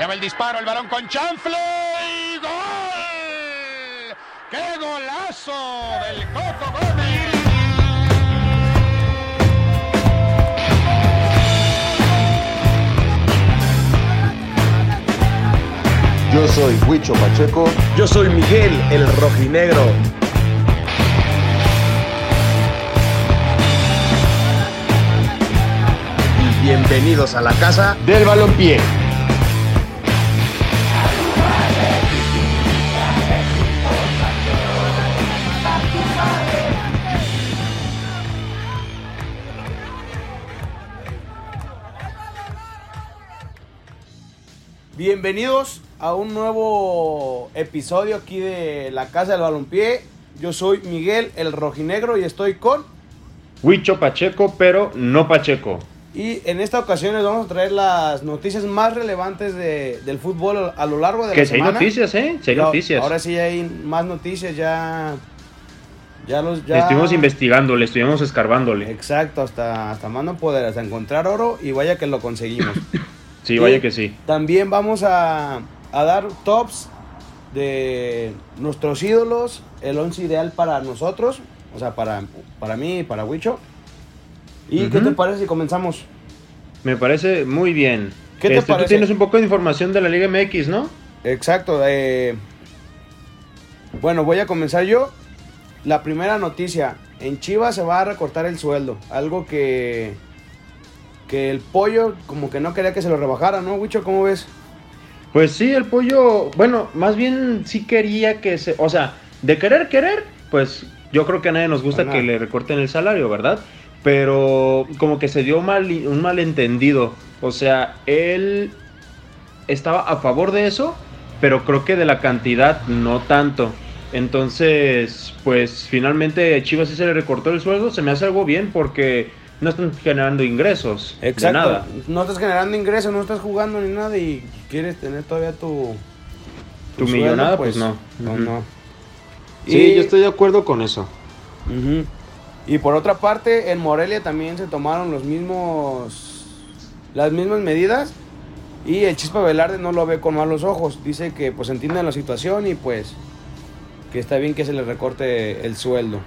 Allá va el disparo, el balón con chanfle y gol. ¡Qué golazo del Coco Gómez! Yo soy Huicho Pacheco. Yo soy Miguel, el rojinegro. Y bienvenidos a la casa Del balompié. Bienvenidos a un nuevo episodio aquí de la Casa del Balompié. Yo soy Miguel el Rojinegro y estoy con... Huicho Pacheco, pero no Pacheco. Y en esta ocasión les vamos a traer las noticias más relevantes de- del fútbol a lo largo de Que la si hay semana. noticias, ¿eh? Si hay noticias. Ahora sí hay más noticias, ya... Ya los... Ya... Estuvimos investigando, le estuvimos escarbándole. Exacto, hasta, hasta más no poder, hasta encontrar oro y vaya que lo conseguimos. Sí, vaya que sí. También vamos a, a dar tops de nuestros ídolos, el 11 ideal para nosotros, o sea, para, para mí y para Huicho. ¿Y qué te parece si comenzamos? Me parece muy bien. ¿Qué te Este, Tú parece? tienes un poco de información de la Liga MX, ¿no? Exacto. eh, bueno, voy a comenzar yo. La primera noticia. En Chivas se va a recortar el sueldo. Algo que... Que el pollo como que no quería que se lo rebajara, ¿no, Huicho? ¿Cómo ves? Pues sí, el pollo, bueno, más bien sí quería que se, o sea, de querer querer, pues yo creo que a nadie nos gusta que le recorten el salario, ¿verdad? Pero como que se dio mal, un malentendido, o sea, él estaba a favor de eso, pero creo que de la cantidad no tanto. Entonces, pues finalmente Chivas sí se le recortó el sueldo, se me hace algo bien porque no están generando ingresos de nada. No estás generando ingresos, no estás jugando ni nada y quieres tener todavía tu. Tu millonada, pues no. No, Ujú. no. Sí, Y- yo estoy de acuerdo con eso. Y por otra parte, en Morelia también se tomaron los mismos. Las mismas medidas. Y el Chispa Velarde no lo ve con malos ojos. Dice que pues entiende la situación y pues. Que está bien que se le recorte el sueldo.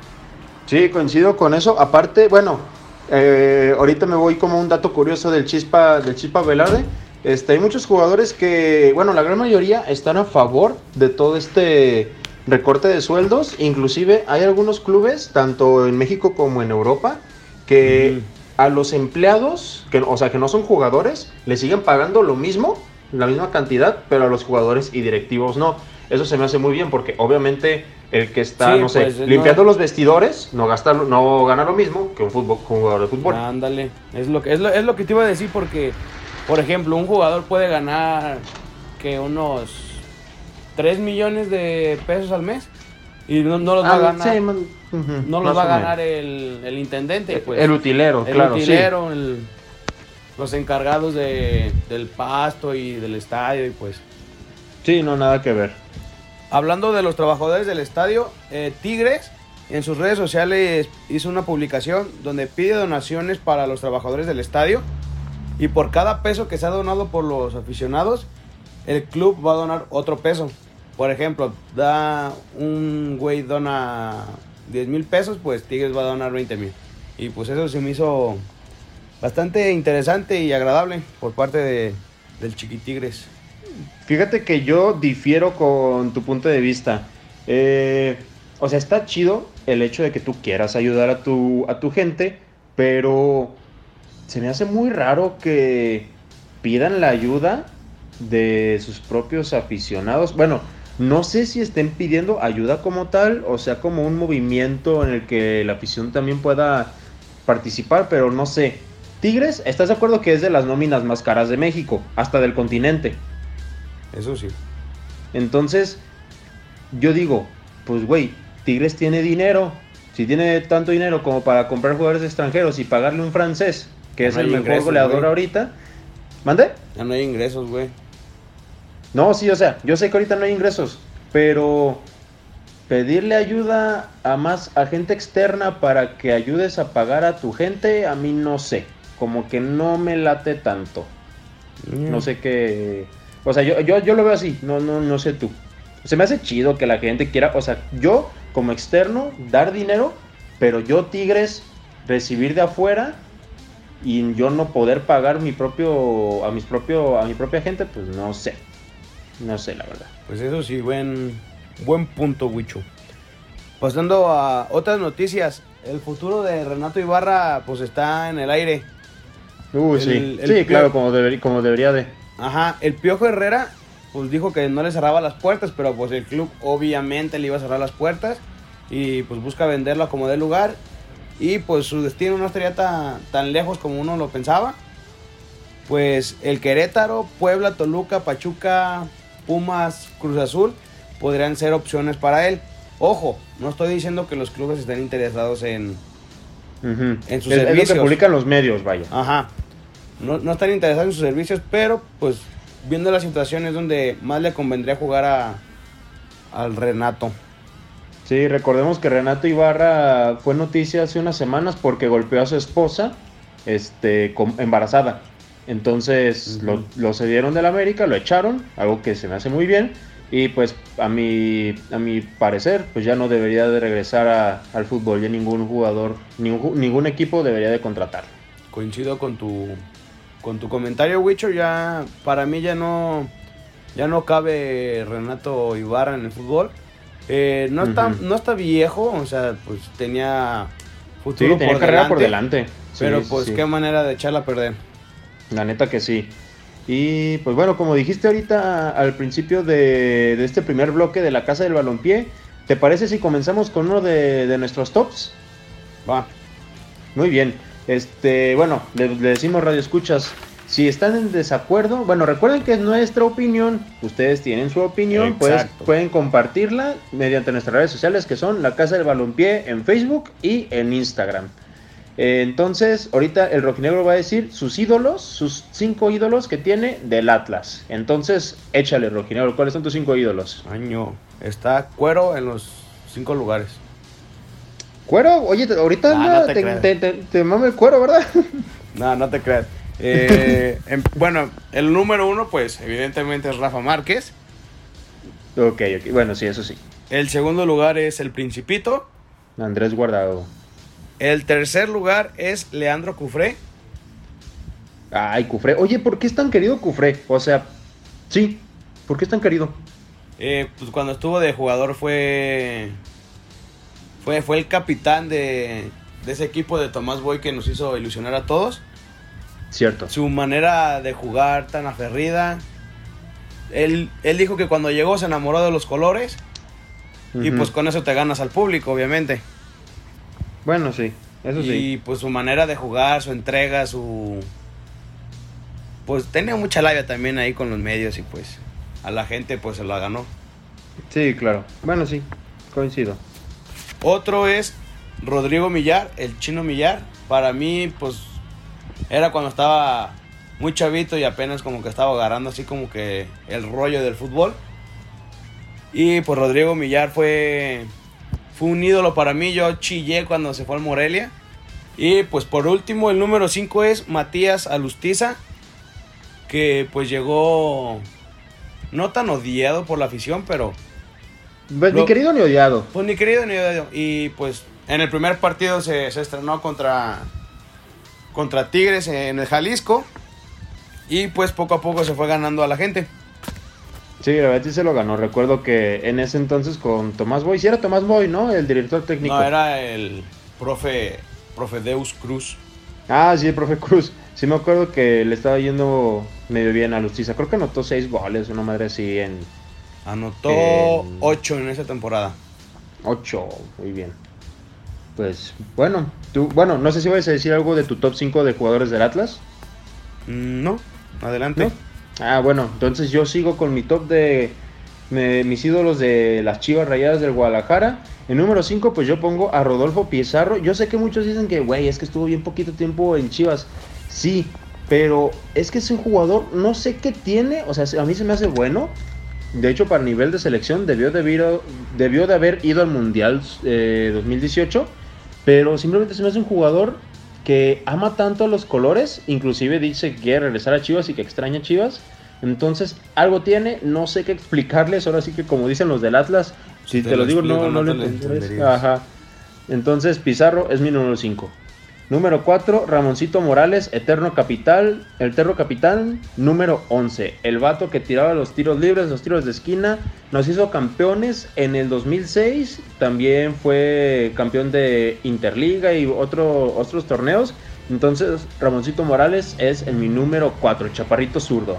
Sí, coincido con eso. Aparte, bueno, eh, ahorita me voy como un dato curioso del Chispa, del Chispa Velarde. Este, hay muchos jugadores que, bueno, la gran mayoría están a favor de todo este recorte de sueldos. Inclusive hay algunos clubes, tanto en México como en Europa, que a los empleados, que, o sea, que no son jugadores, le siguen pagando lo mismo, la misma cantidad, pero a los jugadores y directivos no. Eso se me hace muy bien porque obviamente el que está, Sí, no sé, pues, no- limpiando los vestidores no gasta, no gana lo mismo que un, fútbol, un jugador de fútbol. Ándale. Es lo, que, es, lo, es lo que te iba a decir porque, por ejemplo, un jugador puede ganar que unos 3 millones de pesos al mes y no, no los va a Ah, ganar. sí, man, no los va a ganar el, el intendente, pues. el utilero, el claro, sí. utilero, el- los encargados de, del pasto y del estadio y pues. Sí, no, nada que ver. Hablando de los trabajadores del estadio, eh, Tigres en sus redes sociales hizo una publicación donde pide donaciones para los trabajadores del estadio y por cada peso que se ha donado por los aficionados, el club va a donar otro peso. Por ejemplo, da un güey dona 10 mil pesos, pues Tigres va a donar 20 mil. Y pues eso se me hizo bastante interesante y agradable por parte de, del Chiquitigres. Fíjate que yo difiero con tu punto de vista. Eh, o sea, está chido el hecho de que tú quieras ayudar a tu, a tu gente, pero se me hace muy raro que pidan la ayuda de sus propios aficionados. Bueno, no sé si estén pidiendo ayuda como tal, o sea, como un movimiento en el que la afición también pueda participar, pero no sé. Tigres, ¿estás de acuerdo que es de las nóminas más caras de México, hasta del continente? Eso sí. Entonces, yo digo, pues güey, Tigres tiene dinero. Si tiene tanto dinero como para comprar jugadores extranjeros y pagarle un francés, que es el mejor ingresos, goleador ahorita. ¿Mande? Ya no hay ingresos, güey. No, sí, o sea, yo sé que ahorita no hay ingresos, pero pedirle ayuda a más a gente externa para que ayudes a pagar a tu gente, a mí no sé, como que no me late tanto. Mm. No sé qué O sea, yo, yo, yo lo veo así, no, no, no sé tú. Se me hace chido que la gente quiera, o sea, yo como externo dar dinero, pero yo Tigres recibir de afuera y yo no poder pagar mi propio a mis propio a mi propia gente, pues no sé. No sé, la verdad. Pues eso sí, buen, buen punto, Wicho. Pasando a otras noticias, el futuro de Renato Ibarra pues está en el aire. Uy, El- sí. el sí, claro, como, debería como debería de. Ajá, el Piojo Herrera pues dijo que no le cerraba las puertas, pero pues el club obviamente le iba a cerrar las puertas y pues busca venderlo a como dé lugar y pues su destino no estaría tan, tan lejos como uno lo pensaba. Pues el Querétaro, Puebla, Toluca, Pachuca, Pumas, Cruz Azul podrían ser opciones para él. Ojo, no estoy diciendo que los clubes estén interesados en. En sus es, es lo servicios. que publican los medios, vaya. Ajá. No, no están interesados en sus servicios, pero pues viendo la situación es donde más le convendría jugar a, al Renato. Sí, recordemos que Renato Ibarra fue noticia hace unas semanas porque golpeó a su esposa este, embarazada. Entonces Ujú. lo, lo cedieron del América, lo echaron, algo que se me hace muy bien. Y pues a mi, a mi parecer, pues ya no debería de regresar a- al fútbol. Ya ningún jugador, ningún, ningún equipo debería de contratarlo. Coincido con tu con tu comentario, Wicho. Ya para mí ya no ya no cabe Renato Ibarra en el fútbol. Eh, no está no está viejo, o sea, pues tenía Sí, futuro tenía por carrera por delante. Sí, Pero sí, pues sí. qué manera de echarla a perder. La neta que sí. Y pues bueno, como dijiste ahorita al principio de, de este primer bloque de la Casa del Balompié, ¿te parece si comenzamos con uno de, de nuestros tops? Va. Muy bien. Este, bueno, le, le decimos radio escuchas. Si están en desacuerdo, bueno, recuerden que es nuestra opinión. Ustedes tienen su opinión, pues pueden compartirla mediante nuestras redes sociales que son la Casa del Balompié en Facebook y en Instagram. Eh, entonces, ahorita el rojinegro va a decir sus ídolos, sus cinco ídolos que tiene del Atlas. Entonces, échale, rojinegro, ¿cuáles son tus cinco ídolos? Año. Está cuero en los cinco lugares. Cuero, oye, ahorita Ah, no te te, creas. te, te- te mama el cuero, ¿verdad? No, no te creas. Eh, em- bueno, el número uno, pues, evidentemente es Rafa Márquez. ok, ok, bueno, sí, eso sí. El segundo lugar es El Principito. Andrés Guardado. El tercer lugar es Leandro Cufré. Ay, Cufré. Oye, ¿por qué es tan querido Cufré? O sea, sí, ¿por qué es tan querido? Eh, pues cuando estuvo de jugador fue. Fue, fue el capitán de, de ese equipo de Tomás Boy que nos hizo ilusionar a todos. Cierto. Su manera de jugar tan aferrida. Él, él dijo que cuando llegó se enamoró de los colores. Y pues con eso te ganas al público, obviamente. Bueno, sí, eso y sí. pues su manera de jugar, su entrega, su... Pues tenía mucha labia también ahí con los medios y pues a la gente pues se la ganó. Sí, claro. Bueno, sí, coincido. Otro es Rodrigo Millar, el chino Millar. Para mí pues era cuando estaba muy chavito y apenas como que estaba agarrando así como que el rollo del fútbol. Y pues Rodrigo Millar fue, fue un ídolo para mí. Yo chillé cuando se fue al Morelia. Y pues por último, el número 5 es Matías Alustiza. Que pues llegó no tan odiado por la afición, pero Pues, Lo- Ni querido ni odiado. pues ni querido ni odiado. Y pues en el primer partido se, se estrenó contra, contra Tigres en el Jalisco. Y pues poco a poco se fue ganando a la gente. Sí, la verdad sí se lo ganó. Recuerdo que en ese entonces con Tomás Boy, sí era Tomás Boy, ¿no? El director técnico. No, era el profe, profe Deus Cruz. Ah, sí, el profe Cruz. Sí me acuerdo que le estaba yendo medio bien a Lustiza. Creo que anotó seis goles, una madre así en Anotó En- 8 en esa temporada. ocho. Muy bien. Pues, bueno, tú, bueno, no sé si vas a decir algo de tu top 5 de jugadores del Atlas. Mm, No, adelante. ¿No? Ah, bueno, entonces yo sigo con mi top de me- mis ídolos de las Chivas Rayadas del Guadalajara. En número 5, pues yo pongo a Rodolfo Pizarro. Yo sé que muchos dicen que, güey, es que estuvo bien poquito tiempo en Chivas. Sí, pero es que es un jugador, no sé qué tiene, o sea, a mí se me hace bueno. De hecho, para nivel de selección debió de haber, debió de haber ido al Mundial eh, 2018, pero simplemente se me hace un jugador que ama tanto los colores, inclusive dice que quiere regresar a Chivas y que extraña a Chivas, Entonces, algo tiene, no sé qué explicarles. Ahora sí que, como dicen los del Atlas, si te te, lo lo digo, no, explico, no, no lo te lo entenderías. entenderías. Ajá. Entonces, Pizarro es mi número 5. Número 4, Ramoncito Morales, Eterno Capital, Eterno Capitán. Número 11, el vato que tiraba los tiros libres, los tiros de esquina. Nos hizo campeones en el 2006. También fue campeón de Interliga y otro, otros torneos. Entonces, Ramoncito Morales es en mi número 4, Chaparrito Zurdo.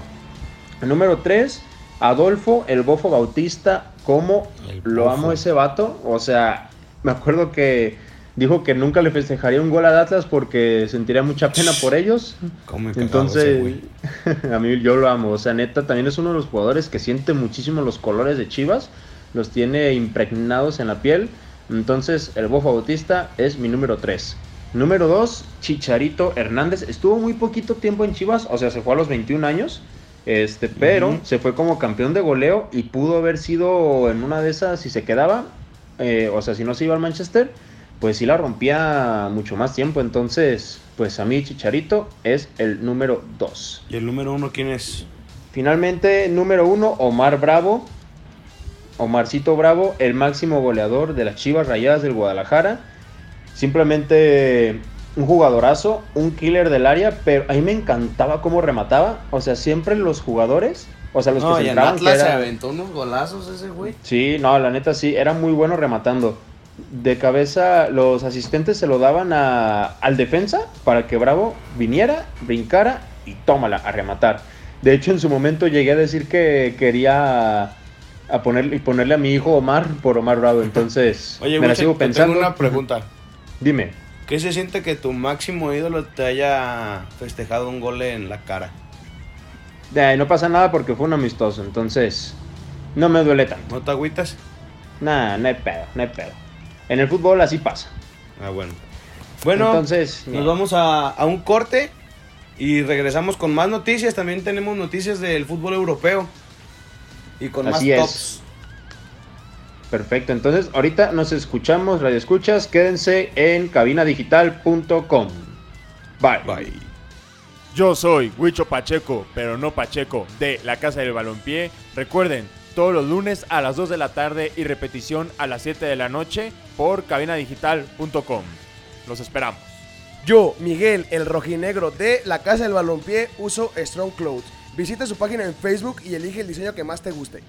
El número 3, Adolfo, el bofo Bautista. ¿Cómo El lo Bofo. amo ese vato? O sea, me acuerdo que dijo que nunca le festejaría un gol a Atlas porque sentiría mucha pena por ellos. ¿Cómo Entonces, a mí yo lo amo. O sea, neta, también es uno de los jugadores que siente muchísimo los colores de Chivas. Los tiene impregnados en la piel. Entonces, el Bofo Bautista es mi número 3. Número 2, Chicharito Hernández. Estuvo muy poquito tiempo en Chivas. O sea, se fue a los 21 años. Este, pero se fue como campeón de goleo y pudo haber sido en una de esas si se quedaba. eh, o sea, si no se iba al Manchester, pues sí la rompía mucho más tiempo. Entonces, pues a mí Chicharito es el número 2. ¿Y el número uno quién es? Finalmente, número 1, Omar Bravo. Omarcito Bravo, el máximo goleador de las Chivas Rayadas del Guadalajara. Simplemente un jugadorazo, un killer del área, pero a mí me encantaba cómo remataba. O sea, siempre los jugadores, o sea, los no, que se en entraban, que Atlas se aventó unos golazos ese güey. Sí, no, la neta sí, era muy bueno rematando. De cabeza, los asistentes se lo daban a- al defensa para que Bravo viniera, brincara y tómala a rematar. De hecho, en su momento llegué a decir que quería a ponerle, ponerle a mi hijo Omar por Omar Bravo. Entonces, Oye, me la sigo te pensando. tengo una pregunta. Dime. ¿Qué se siente que tu máximo ídolo te haya festejado un gol en la cara? Eh, no pasa nada porque fue un amistoso, entonces no me duele tanto. ¿No te agüitas? Nada, no hay pedo, no hay pedo. En el fútbol así pasa. Ah, bueno. Bueno, entonces, nos vamos a, a un corte y regresamos con más noticias. También tenemos noticias del fútbol europeo. Y con Así más es. tops. Perfecto, entonces ahorita nos escuchamos, radio escuchas, quédense en cabinadigital.com. Bye. Bye. Yo soy Huicho Pacheco, pero no Pacheco, de la Casa del Balompié. Recuerden, todos los lunes a las 2 de la tarde y repetición a las 7 de la noche por cabinadigital.com. Los esperamos. Yo, Miguel, el rojinegro de la Casa del Balompié, uso Strong Clothes. Visita su página en Facebook y elige el diseño que más te guste.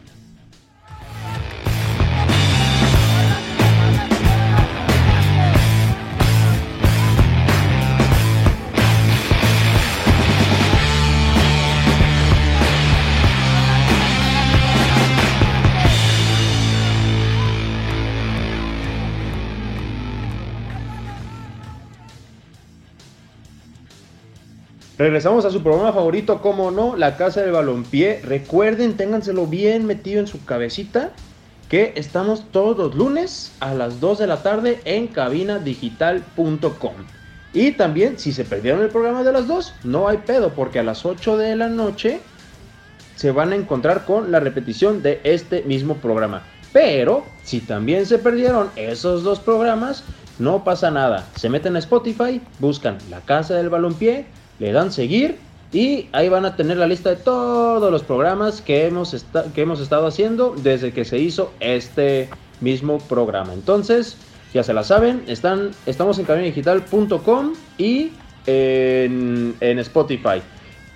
Regresamos a su programa favorito, como no, La Casa del Balompié. Recuerden, ténganselo bien metido en su cabecita, que estamos todos los lunes a las 2 de la tarde en cabinadigital.com. Y también, si se perdieron el programa de las 2, no hay pedo, porque a las 8 de la noche se van a encontrar con la repetición de este mismo programa. Pero, si también se perdieron esos dos programas, no pasa nada. Se meten a Spotify, buscan La Casa del Balompié, le dan seguir y ahí van a tener la lista de todos los programas que hemos, que hemos estado haciendo desde que se hizo este mismo programa. Entonces, ya se la saben, están, estamos en cabinadigital.com y en, en Spotify.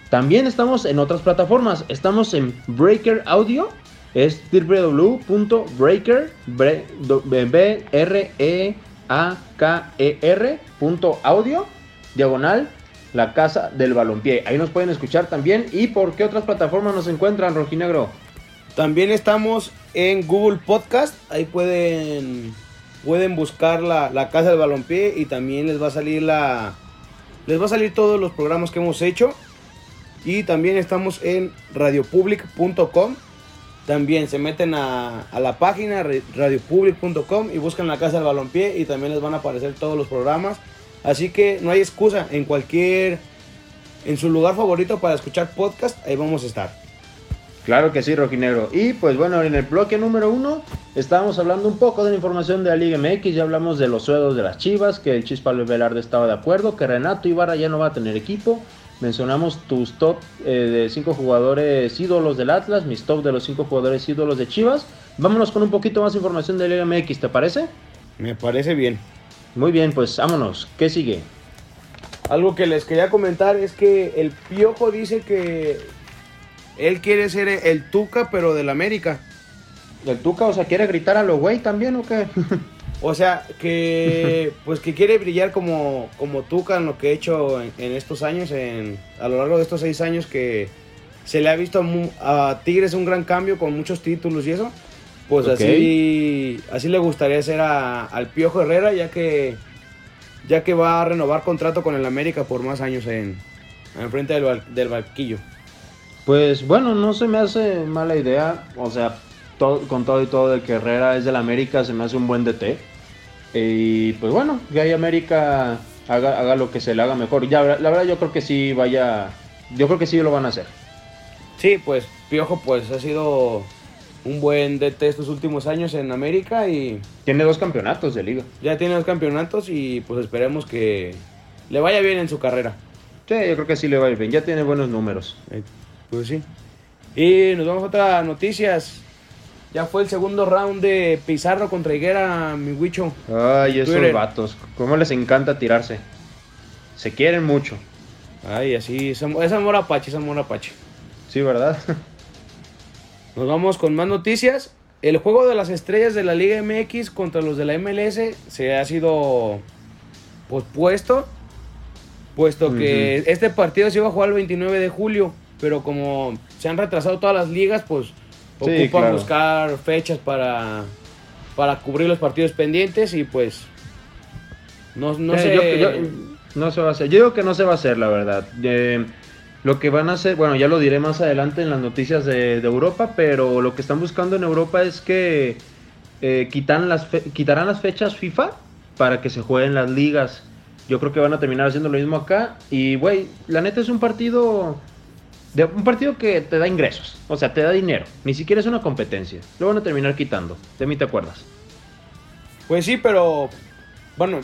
También estamos en otras plataformas. Estamos en Breaker Audio. Es www.breaker B R E A K E R audio diagonal la casa del balompié. Ahí nos pueden escuchar también. ¿Y por qué otras plataformas nos encuentran, Rojinegro? También estamos en Google Podcast. Ahí pueden, pueden buscar la, la Casa del Balompié y también les va a salir la les va a salir todos los programas que hemos hecho. Y también estamos en radiopublic.com. También se meten a, a la página radiopublic.com y buscan la Casa del Balompié y también les van a aparecer todos los programas. Así que no hay excusa en cualquier en su lugar favorito para escuchar podcast, ahí vamos a estar. Claro que sí, Rojinegro. Y pues bueno, en el bloque número uno estábamos hablando un poco de la información de la Liga MX. Ya hablamos de los sueldos de las Chivas, que el Chispa Velarde estaba de acuerdo, que Renato Ibarra ya no va a tener equipo, mencionamos tus top eh, de cinco jugadores ídolos del Atlas, mis top de los cinco jugadores ídolos de Chivas. Vámonos con un poquito más de información del Liga MX, ¿te parece? Me parece bien. Muy bien, pues vámonos. ¿Qué sigue? Algo que les quería comentar es que el Piojo dice que él quiere ser el Tuca, pero del América. ¿El Tuca, o sea, quiere gritar a lo güey también o qué? O sea, que pues que quiere brillar como, como Tuca en lo que he hecho en, en estos años, en, a lo largo de estos seis años que se le ha visto mu- a Tigres un gran cambio con muchos títulos y eso. Pues así, así le gustaría hacer a- al Piojo Herrera, ya que, ya que va a renovar contrato con el América por más años en, en frente del, del Barquillo. Pues bueno, no se me hace mala idea. O sea, todo- con todo y todo de que Herrera es del América, se me hace un buen DT. Y pues bueno, que ahí América haga, haga lo que se le haga mejor. Ya, la verdad yo creo que sí vaya, yo creo que sí lo van a hacer. Sí, pues Piojo pues ha sido un buen DT estos últimos años en América y Tiene dos campeonatos de liga. ya tiene los campeonatos y pues esperemos que le vaya bien en su carrera. Sí, yo creo que sí le va a ir bien. Ya tiene buenos números. Eh, Pues sí. Y nos vamos a otras noticias. Ya fue el segundo round de Pizarro contra Higuera, mi Huicho. Ay, esos Twitter. vatos. Cómo les encanta tirarse. Se quieren mucho. Ay, así, es amor apache, es amor apache. Sí, ¿verdad? Nos vamos con más noticias. El juego de las estrellas de la Liga MX contra los de la MLS se ha sido pospuesto, puesto que este partido se iba a jugar el 29 de julio, pero como se han retrasado todas las ligas, pues Sí, ocupan claro. buscar fechas para, para cubrir los partidos pendientes y pues no, no Eh, sé. yo- yo- no se va a hacer. Yo digo que no se va a hacer, la verdad. Eh, lo que van a hacer, bueno, ya lo diré más adelante en las noticias de, Europa, pero lo que están buscando en Europa es que eh, quitan las quitarán las fechas FIFA para que se jueguen las ligas. Yo creo que van a terminar haciendo lo mismo acá. Y, güey, la neta es un partido. De, un partido que te da ingresos, o sea, te da dinero. Ni siquiera es una competencia. Lo van a terminar quitando. De mí te acuerdas. Pues sí, pero bueno,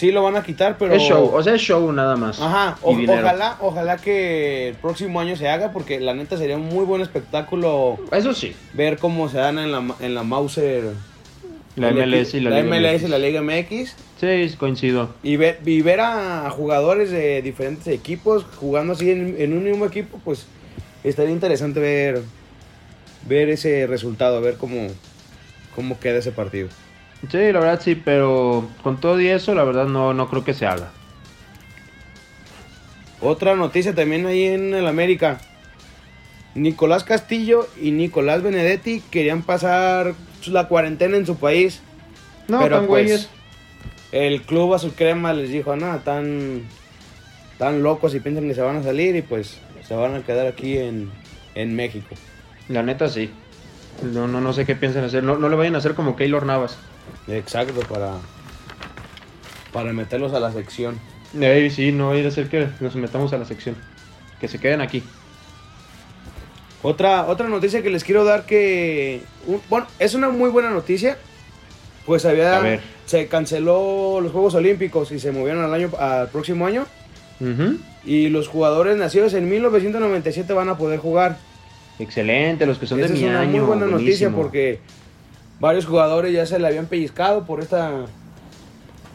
sí lo van a quitar, pero Es show, o sea, es show nada más. Ajá, o- ojalá, ojalá que el próximo año se haga, porque la neta sería un muy buen espectáculo Eso sí. ver cómo se dan en la, en la Mauser. La MLS y la, Liga MLS MX. y la Liga MX. Sí, coincido. Y ver, y ver a jugadores de diferentes equipos jugando así en, en un mismo equipo, pues estaría interesante ver, ver ese resultado, ver cómo, cómo queda ese partido. Sí, la verdad sí, pero con todo y eso, la verdad no, no creo que se haga. Otra noticia también ahí en el América. Nicolás Castillo y Nicolás Benedetti querían pasar la cuarentena en su país. No, pero tan pues güeyes. el club azul crema les dijo, nada, tan, tan locos y piensan que se van a salir y pues se van a quedar aquí en, en México. La neta sí. No, no, no sé qué piensan hacer. No, no le vayan a hacer como Keylor Navas. Exacto, para, para meterlos a la sección. Sí, no ir a hacer que nos metamos a la sección. Que se queden aquí. Otra, otra noticia que les quiero dar que, un- bueno, es una muy buena noticia. Pues había, A ver. se canceló los Juegos Olímpicos y se movieron al año, al próximo año. Y los jugadores nacidos en 1997 van a poder jugar. Excelente, los que son Esa de es mi una año. muy buena noticia porque varios jugadores ya se le habían pellizcado por esta,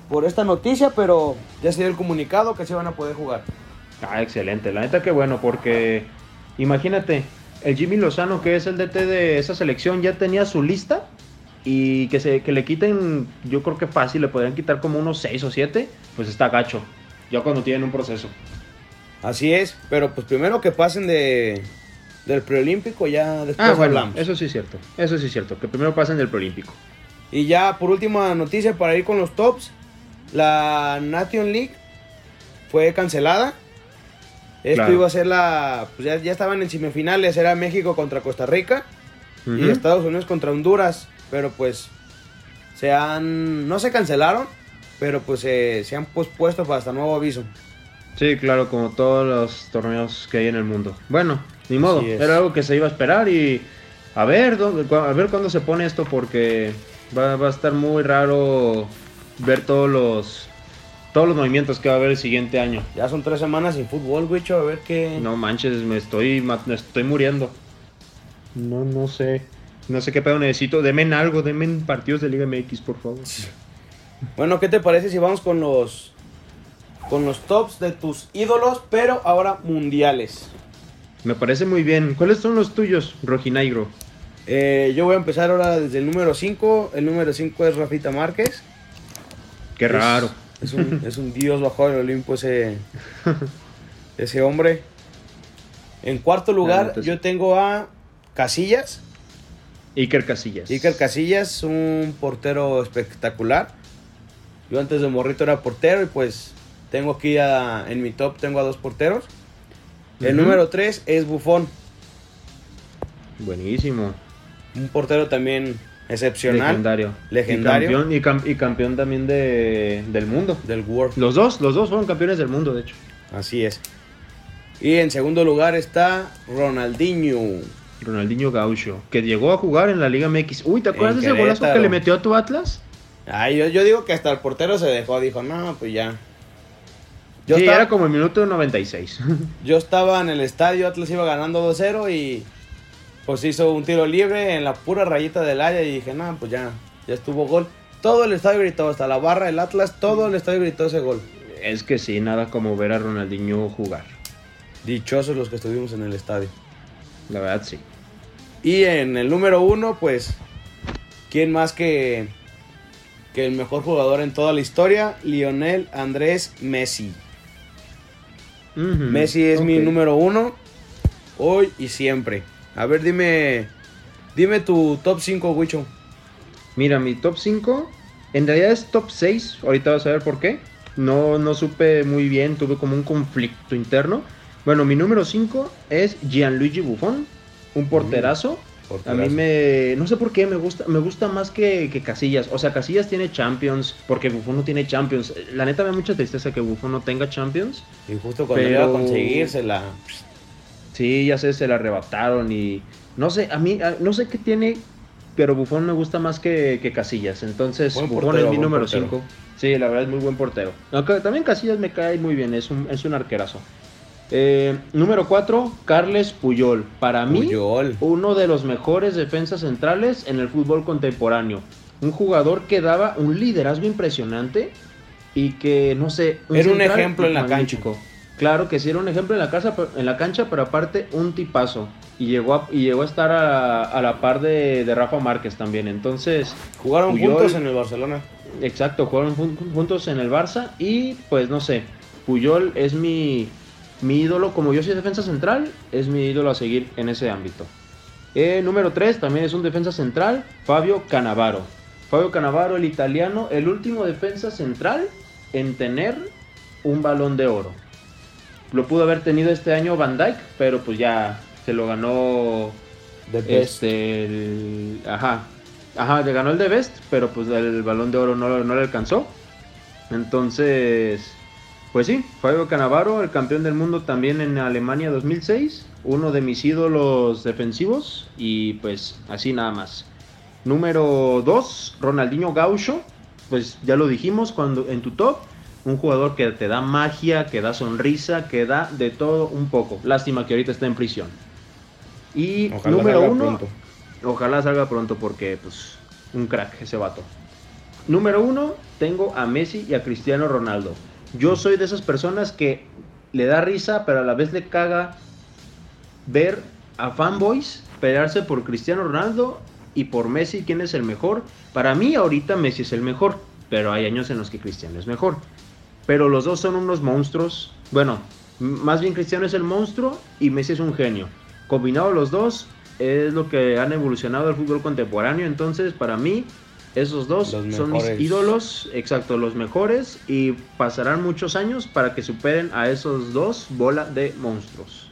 por esta noticia, pero ya se dio el comunicado que se van a poder jugar. Ah, excelente. La neta que bueno, porque imagínate, el Jimmy Lozano, que es el DT de esa selección, ya tenía su lista y que, se, que le quiten, yo creo que fácil, le podrían quitar como unos 6 o 7, pues está gacho. Ya cuando tienen un proceso. Así es, pero pues primero que pasen de del preolímpico ya después Ah, bueno, hablamos. eso sí es cierto. Eso sí es cierto, que primero pasen del preolímpico. Y ya por última noticia para ir con los tops, la Nation League fue cancelada. Esto Claro. iba a ser la, pues ya, ya estaban en semifinales, era México contra Costa Rica y. Estados Unidos contra Honduras, pero pues se han, no se cancelaron, pero pues se- se han pospuesto para hasta nuevo aviso. Sí, claro, como todos los torneos que hay en el mundo. Bueno, ni modo, era algo que se iba a esperar y a ver, dónde- a ver cuándo se pone esto porque va, va a estar muy raro ver todos los todos los movimientos que va a haber el siguiente año. Ya son tres semanas sin fútbol, Wicho, a ver qué... No manches, me estoy, me estoy muriendo. No, no sé. No sé qué pedo necesito. Denme algo, denme partidos de Liga MX, por favor. Bueno, ¿qué te parece si vamos con los... Con los tops de tus ídolos, pero ahora mundiales? Me parece muy bien. ¿Cuáles son los tuyos, Rojinegro? Eh, yo voy a empezar ahora desde el número 5. El número 5 es Rafita Márquez. Qué Es- raro. Es un, es un dios bajo el Olimpo ese, ese hombre. En cuarto lugar, yo tengo a Casillas. Iker Casillas. Iker Casillas, un portero espectacular. Yo antes de morrito era portero y pues tengo aquí a- en mi top tengo a dos porteros. El número 3 es Bufón, Buenísimo. un portero también excepcional Legendario. Legendario. Y campeón, y cam- y campeón también de, del mundo. del World. Los dos, los dos fueron campeones del mundo, de hecho. Así es. Y en segundo lugar está Ronaldinho. Ronaldinho Gaucho, que llegó a jugar en la Liga MX. Uy, ¿te acuerdas En de ese golazo que le metió a tu Atlas? Ay, yo, yo digo que hasta el portero se dejó, dijo, no, pues ya. Yo, sí, estaba, era como el minuto 96. yo estaba en el estadio, Atlas iba ganando 2-0 y pues hizo un tiro libre en la pura rayita del área y dije, no, pues ya, ya estuvo gol. Todo el estadio gritó, hasta la barra del Atlas, todo el estadio gritó ese gol. es que sí, nada como ver a Ronaldinho jugar. Dichosos los que estuvimos en el estadio. La verdad, sí. Y en el número uno, pues, ¿quién más que, que el mejor jugador en toda la historia? Lionel Andrés Messi. Messi es mi número uno, hoy y siempre. A ver, dime, dime tu top 5, Wicho. Mira, mi top 5 en realidad es top 6. Ahorita vas a ver por qué. No, no supe muy bien, tuve como un conflicto interno. Bueno, mi número 5 es Gianluigi Buffon, un porterazo. A mí me. No sé por qué me gusta. Me gusta más que, que Casillas. O sea, Casillas tiene Champions. Porque Buffon no tiene Champions. La neta me da mucha tristeza que Buffon no tenga Champions. Y justo cuando Pero- iba a conseguírsela. Sí, ya sé, se la arrebataron. Y. No sé, a mí. No sé qué tiene. Pero Buffon me gusta más que, que Casillas. Entonces, Buen Buffon portero, es mi número portero. 5. Sí, la verdad es muy buen portero. Aunque también Casillas me cae muy bien. Es un, es un arquerazo. Eh, número 4, Carles Puyol. Para mí Puyol. uno de los mejores defensas centrales en el fútbol contemporáneo. Un jugador que daba un liderazgo impresionante y que, no sé... Era un ejemplo en la magnífico. Claro que sí, era un ejemplo en la, casa, en la cancha, pero aparte un tipazo. Y llegó a, y llegó a estar a, a la par de, de Rafa Márquez también. Entonces, Jugaron Puyol. juntos en el Barcelona. Exacto, jugaron jun- juntos en el Barça y pues no sé, Puyol es mi, mi ídolo, como yo soy defensa central, es mi ídolo a seguir en ese ámbito. Eh, número 3 también es un defensa central, Fabio Canavaro. Fabio Canavaro, el italiano, el último defensa central en tener un balón de oro. Lo pudo haber tenido este año Van Dyke, pero pues ya se lo ganó The best. este, el- ajá, ajá, le ganó el de Best, pero pues el balón de oro no, no le alcanzó. Entonces, pues sí, Fabio Canavaro, el campeón del mundo también en Alemania 2006, uno de mis ídolos defensivos y pues así nada más. Número 2, Ronaldinho Gaucho, pues ya lo dijimos cuando en tu top, un jugador que te da magia, que da sonrisa, que da de todo un poco. Lástima que ahorita está en prisión. Y Ojalá número salga uno, pronto. Ojalá salga pronto porque, pues, un crack ese vato. Número uno, tengo a Messi y a Cristiano Ronaldo. Yo soy de esas personas que le da risa, pero a la vez le caga ver a fanboys pelearse por Cristiano Ronaldo y por Messi, quién es el mejor. Para mí, ahorita Messi es el mejor, pero hay años en los que Cristiano es mejor. Pero los dos son unos monstruos. Bueno, más bien Cristiano es el monstruo y Messi es un genio. Combinado los dos es lo que han evolucionado el fútbol contemporáneo. Entonces, para mí, esos dos Los son mis ídolos, exacto, los mejores. Y pasarán muchos años para que superen a esos dos bola de monstruos.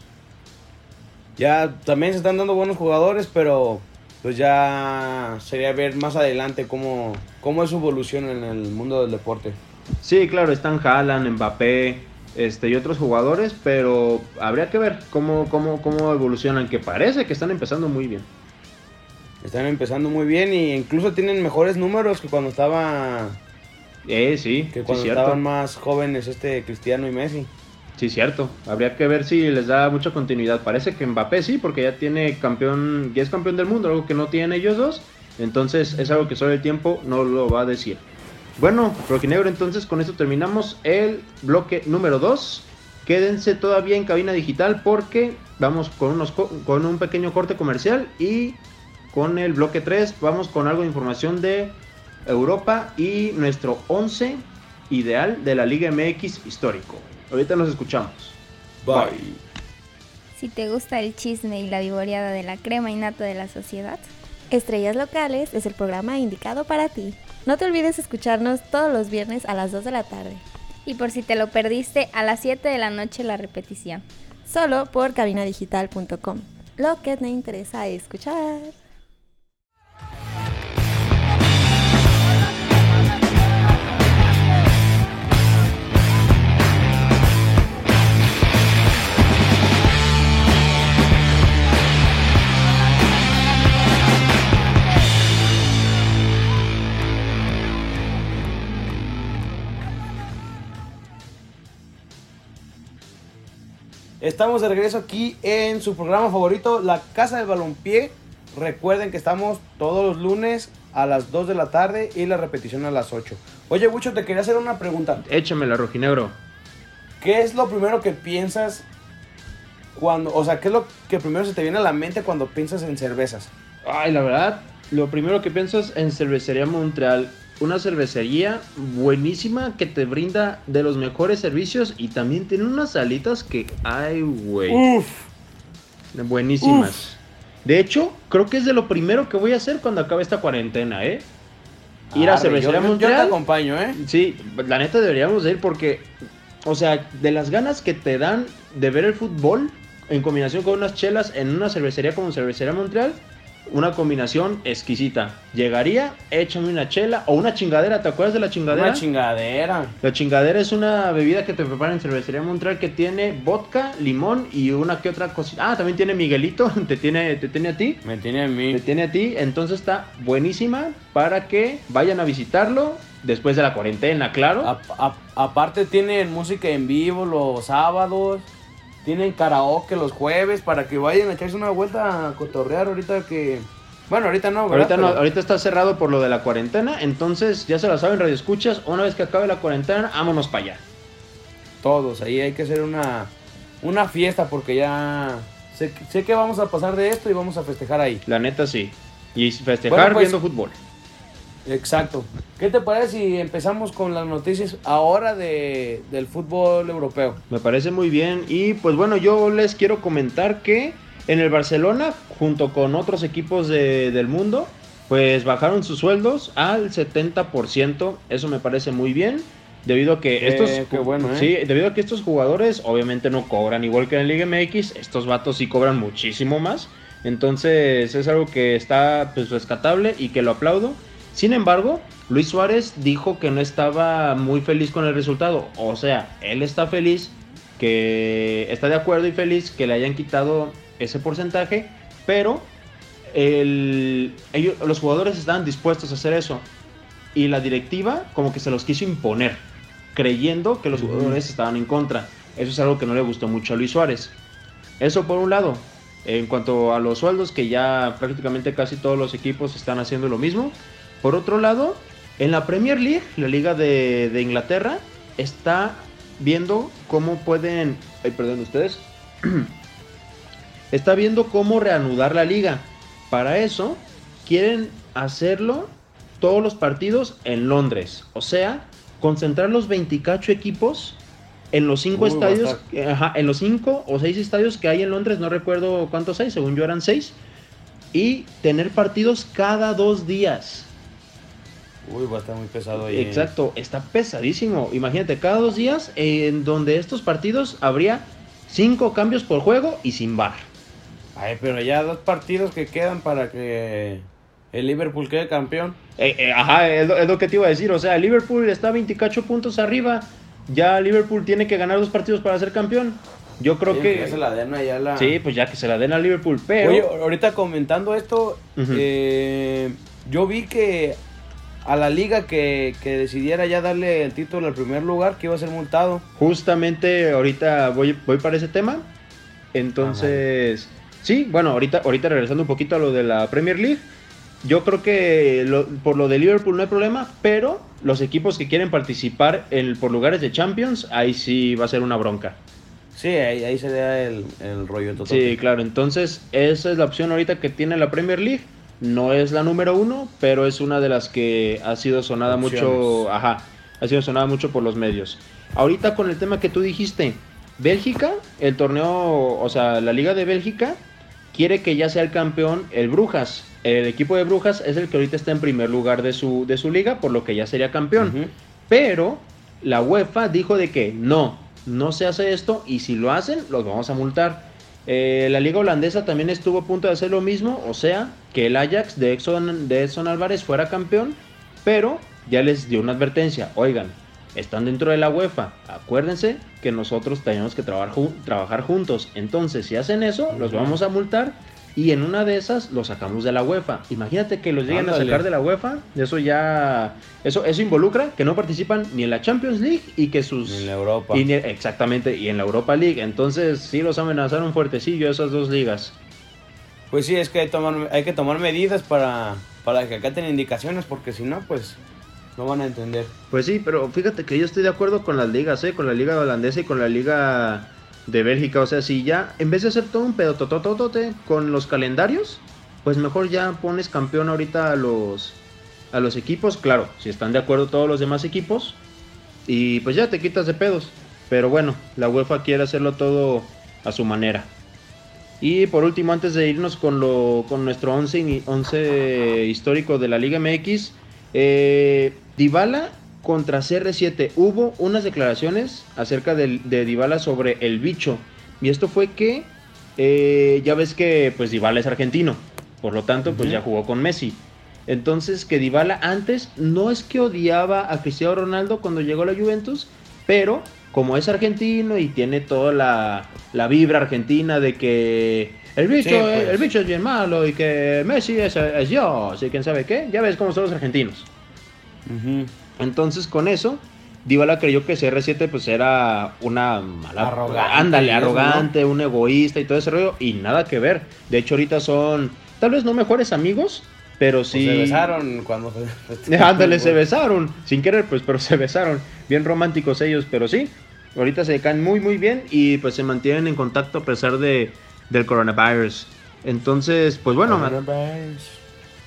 Ya también se están dando buenos jugadores, pero pues ya sería ver más adelante cómo, cómo es su evolución en el mundo del deporte. Sí, claro, están Haaland, Mbappé este, y otros jugadores, pero habría que ver cómo, cómo, cómo evolucionan, que parece que están empezando muy bien. Están empezando muy bien y incluso tienen mejores números que cuando estaba Eh, sí, Que cuando estaban más jóvenes este Cristiano y Messi. Sí, cierto. Habría que ver si les da mucha continuidad. Parece que Mbappé sí, porque ya tiene campeón, ya es campeón del mundo, algo que no tienen ellos dos. Entonces es algo que solo el tiempo no lo va a decir. Bueno, Rojinegro, entonces con esto terminamos el bloque número 2. Quédense todavía en cabina digital porque vamos con, unos, co- con un pequeño corte comercial y con el bloque 3 vamos con algo de información de Europa y nuestro 11 ideal de la Liga MX histórico. Ahorita nos escuchamos. Bye. Si te gusta el chisme y la vivoreada de la crema innata de la sociedad, Estrellas Locales es el programa indicado para ti. No te olvides escucarnos todos los viernes a las 2 de la tarde, y por si te lo perdiste, a las 7 de la noche la repetición. solo por cabinadigital.com. Lo que te interesa escuchar. Estamos de regreso aquí en su programa favorito, La Casa del Balompié. Recuerden que estamos todos los lunes a las 2 de la tarde y la repetición a las 8. Oye, Bucho, te quería hacer una pregunta. Échamela, Rojinegro. ¿Qué es lo primero que piensas cuando, o sea, qué es lo que primero se te viene a la mente cuando piensas en cervezas? Ay, la verdad, lo primero que pienso es en Cervecería Montreal. Una cervecería buenísima que te brinda de los mejores servicios y también tiene unas salitas que, ay, güey, Uf, buenísimas. De hecho, creo que es de lo primero que voy a hacer cuando acabe esta cuarentena, ¿eh? Ir a Cervecería yo- yo- Yo te Montreal. acompaño, ¿eh? Sí, la neta deberíamos de ir porque, o sea, de las ganas que te dan de ver el fútbol en combinación con unas chelas en una cervecería como Cervecería Montreal, una combinación exquisita. Llegaría, échame una chela o una chingadera, ¿te acuerdas de la chingadera? Una chingadera. la chingadera es una bebida que te preparan en Cervecería Montreal que tiene vodka, limón y una que otra cosita. Ah, también tiene Miguelito, te tiene, te tiene a ti. Me tiene a Te mí. tiene a ti, entonces está buenísima para que vayan a visitarlo después de la cuarentena, claro. A- a- aparte tienen música en vivo los sábados. Tienen karaoke los jueves para que vayan a echarse una vuelta a cotorrear ahorita que... Bueno, ahorita no, ¿verdad? Ahorita, no, Pero- ahorita está cerrado por lo de la cuarentena, entonces ya se lo saben, Radio Escuchas, una vez que acabe la cuarentena, vámonos para allá. Todos, ahí hay que hacer una, una fiesta porque ya... Sé, que- sé que vamos a pasar de esto y vamos a festejar ahí. La neta sí. Y festejar Bueno, pues- viendo fútbol. Exacto. ¿Qué te parece si empezamos con las noticias ahora de, del fútbol europeo? Me parece muy bien. Y pues bueno, yo les quiero comentar que en el Barcelona, junto con otros equipos de- del mundo, pues bajaron sus sueldos al 70%. Eso me parece muy bien. Debido a que Qué- estos bueno, ¿eh? sí, debido a que estos jugadores obviamente no cobran igual que en la Liga MX, estos vatos sí cobran muchísimo más. Entonces es algo que está pues rescatable y que lo aplaudo. Sin embargo, Luis Suárez dijo que no estaba muy feliz con el resultado. O sea, él está feliz, que está de acuerdo y feliz que le hayan quitado ese porcentaje, pero el- ellos- los jugadores estaban dispuestos a hacer eso. Y la directiva como que se los quiso imponer, creyendo que los jugadores estaban en contra. Eso es algo que no le gustó mucho a Luis Suárez. Eso por un lado. En cuanto a los sueldos, que ya prácticamente casi todos los equipos están haciendo lo mismo. Por otro lado, en la Premier League, la liga de, de Inglaterra, está viendo cómo pueden... Ay, perdón, ustedes. está viendo cómo reanudar la liga. Para eso, quieren hacerlo todos los partidos en Londres. O sea, concentrar los 28 equipos en los cinco Uy, estadios, ajá, en los cinco o seis estadios que hay en Londres, no recuerdo cuántos hay, según yo eran seis, y tener partidos cada dos días. Uy, va a estar muy pesado ahí. Exacto, está pesadísimo. Imagínate, cada dos días en donde estos partidos habría cinco cambios por juego y sin bar. Ay, pero ya dos partidos que quedan para que el Liverpool quede campeón. Eh, eh, ajá, es lo, es lo que te iba a decir. O sea, Liverpool está 28 puntos arriba. Ya Liverpool tiene que ganar dos partidos para ser campeón. Yo creo Sí, que. ya se la den allá la... Sí, pues ya que se la den a Liverpool. Pero. Oye, ahorita comentando esto, eh, yo vi que a la liga que, que decidiera ya darle el título al primer lugar, que iba a ser multado. Justamente ahorita voy, voy para ese tema. Entonces, sí, bueno, ahorita, ahorita regresando un poquito a lo de la Premier League. Yo creo que lo- por lo de Liverpool no hay problema, pero los equipos que quieren participar en, por lugares de Champions, ahí sí va a ser una bronca. Sí, ahí, ahí se da el, el rollo total. Sí, claro, entonces esa es la opción ahorita que tiene la Premier League. No es la número uno, pero es una de las que ha sido sonada mucho, ajá, ha sido sonada mucho por los medios. Ahorita con el tema que tú dijiste, Bélgica, el torneo, o sea, la Liga de Bélgica quiere que ya sea el campeón el Brujas. El equipo de Brujas es el que ahorita está en primer lugar de su, de su liga, por lo que ya sería campeón. Pero la UEFA dijo de que no, no se hace esto y si lo hacen, los vamos a multar. Eh, la liga holandesa también estuvo a punto de hacer lo mismo, o sea, que el Ajax de Edson, de Edson Álvarez fuera campeón, pero ya les dio una advertencia, oigan, están dentro de la UEFA, acuérdense que nosotros tenemos que trabajar, ju- trabajar juntos, entonces si hacen eso, los vamos a multar y en una de esas los sacamos de la UEFA. Imagínate que los lleguen a sacar de la UEFA, eso ya, eso, eso involucra que no participan ni en la Champions League y que sus... En la Europa. Y ni- exactamente, y en la Europa League. Entonces, sí los amenazaron fuertecillo esas dos ligas. Pues sí, es que hay, hay que tomar medidas para, para que acaten indicaciones, porque si no, pues no van a entender. Pues sí, pero fíjate que yo estoy de acuerdo con las ligas, ¿eh? Con la liga holandesa y con la liga de Bélgica. O sea, si ya, en vez de hacer todo un pedotototote con los calendarios, pues mejor ya pones campeón ahorita a los, a los equipos. Claro, si están de acuerdo todos los demás equipos. Y pues ya te quitas de pedos. Pero bueno, la UEFA quiere hacerlo todo a su manera. Y por último, antes de irnos con, lo, con nuestro 11, ini- 11 histórico de la Liga MX, eh, Dybala contra CR7. Hubo unas declaraciones acerca del- de, Dybala sobre el bicho. Y esto fue que eh, ya ves que pues Dybala es argentino. Por lo tanto, pues ya jugó con Messi. Entonces que Dybala antes no es que odiaba a Cristiano Ronaldo cuando llegó a la Juventus, pero como es argentino y tiene toda la, la vibra argentina de que el bicho, Sí, pues. el bicho es bien malo y que Messi es, es yo, así quién sabe qué, ya ves cómo son los argentinos. Entonces con eso, Dybala creyó que CR7 pues era una mala... Arrogante Ándale, y eso, arrogante, un egoísta y todo ese rollo, y nada que ver. De hecho ahorita son, tal vez no mejores amigos, pero Pues sí... se besaron cuando... Ándale, se besaron, sin querer, pues, pero se besaron. Bien románticos ellos, pero sí. Ahorita se caen muy, muy bien y pues se mantienen en contacto a pesar de, del coronavirus. Entonces, pues bueno,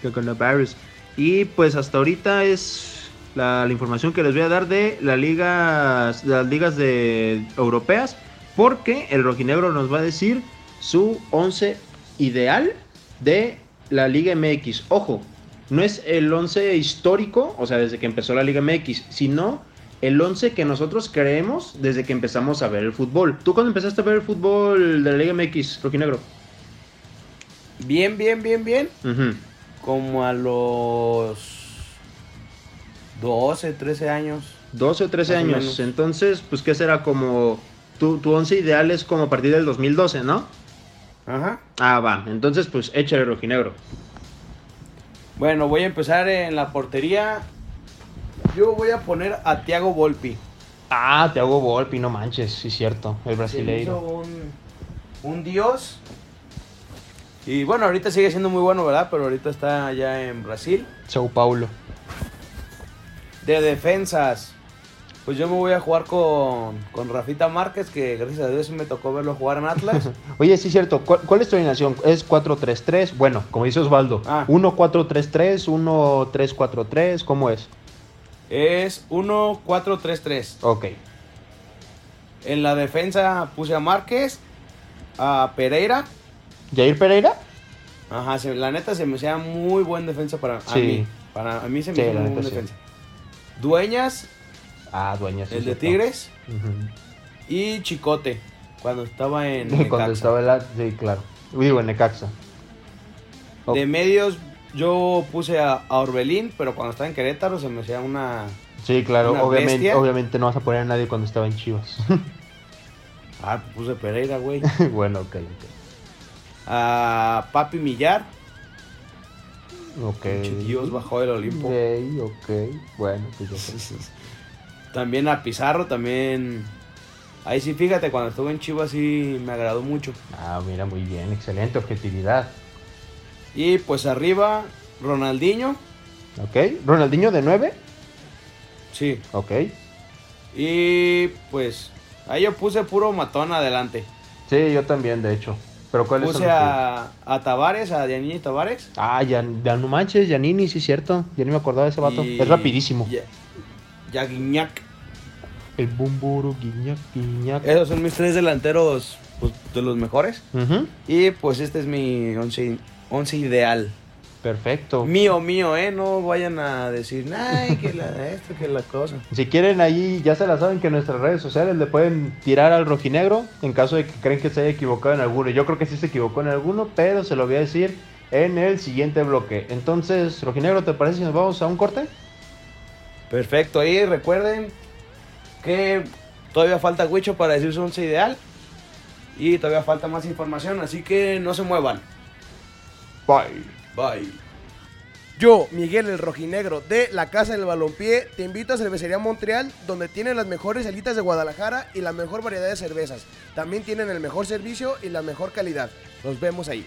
del coronavirus. Y pues hasta ahorita es la, la información que les voy a dar de, la liga, de las ligas de, europeas, porque el rojinegro nos va a decir su 11 ideal de la Liga MX. Ojo, no es el 11 histórico, o sea, desde que empezó la Liga MX, sino el 11 que nosotros creemos desde que empezamos a ver el fútbol. ¿Tú cuándo empezaste a ver el fútbol de la Liga MX, rojinegro? Bien, bien, bien, bien. Como a los 12, 13 años. 12 o 13 Más o años. Entonces, pues, ¿qué será? Como. Tu, tu 11 ideal es como a partir del 2012, ¿no? Ajá. Ah, va. Entonces, pues, échale rojinegro. Bueno, voy a empezar en la portería. Yo voy a poner a Thiago Volpi. Ah, te hago Volpi, no manches, sí, cierto. El Se me hizo brasileiro. un, un dios. Y bueno, ahorita sigue siendo muy bueno, ¿verdad? Pero ahorita está ya en Brasil. Sao Paulo. De defensas. Pues yo me voy a jugar con, con Rafita Márquez, que gracias a Dios me tocó verlo jugar en Atlas. Oye, sí, cierto. ¿Cuál, cuál es tu alineación? ¿Es 4-3-3? Bueno, como dice Osvaldo. Ah. 1-4-3-3, 1-3-4-3, ¿cómo es? es 1-4-3-3. Ok. En la defensa puse a Márquez, a Pereira. ¿Jair Pereira? Ajá, se- la neta se me hacía muy buen defensa para a Sí. mí. Para a mí se me Sí, muy neta buen sí. defensa. Dueñas, Ah, dueña. sí, el de cierto. Tigres y Chicote cuando estaba en Cuando Necaxa. estaba el... Sí, claro. Digo, en Necaxa. De medios yo puse a, a Orbelín, pero cuando estaba en Querétaro se me hacía una Sí, claro. Una Obviamente, bestia. obviamente no vas a poner a nadie cuando estaba en Chivas. ah, puse Pereira, güey. bueno, ok, ok. A Papi Millar Ok. Dios bajó del Olimpo. Ok, ok. Bueno, pues sé. También a Pizarro, también. Ahí sí, fíjate, cuando estuve en Chivas sí me agradó mucho. Ah, mira, muy bien. Excelente objetividad. Y pues arriba, Ronaldinho. Ok. Ronaldinho de 9. Sí. Ok. Y pues ahí yo puse puro matón adelante. Sí, yo también, de hecho. Pero ¿cuál es Puse a, a Tavares, a Dianini Tavares. Ah, ya, ya no manches, Giannini, sí es cierto. Ya ni me acordaba de ese vato. y- Es rapidísimo. Ya, ya Guiñac. El Bumburo, Guiñac, Guiñac. Esos son mis tres delanteros pues, de los mejores. Y pues este es mi once, once ideal. Perfecto. Mío, mío, ¿eh? No vayan a decir, ay, que la esto, que la cosa. Si quieren ahí, ya se la saben que en nuestras redes sociales le pueden tirar al rojinegro en caso de que creen que se haya equivocado en alguno. Yo creo que sí se equivocó en alguno, pero se lo voy a decir en el siguiente bloque. Entonces, rojinegro, ¿te parece si nos vamos a un corte? Perfecto, ahí recuerden que todavía falta Huicho para decir su once ideal. Y todavía falta más información, así que no se muevan. Bye. Bye. Yo, Miguel el Rojinegro de la Casa del Balompié, te invito a Cervecería Montreal, donde tienen las mejores alitas de Guadalajara y la mejor variedad de cervezas. También tienen el mejor servicio y la mejor calidad. Nos vemos ahí.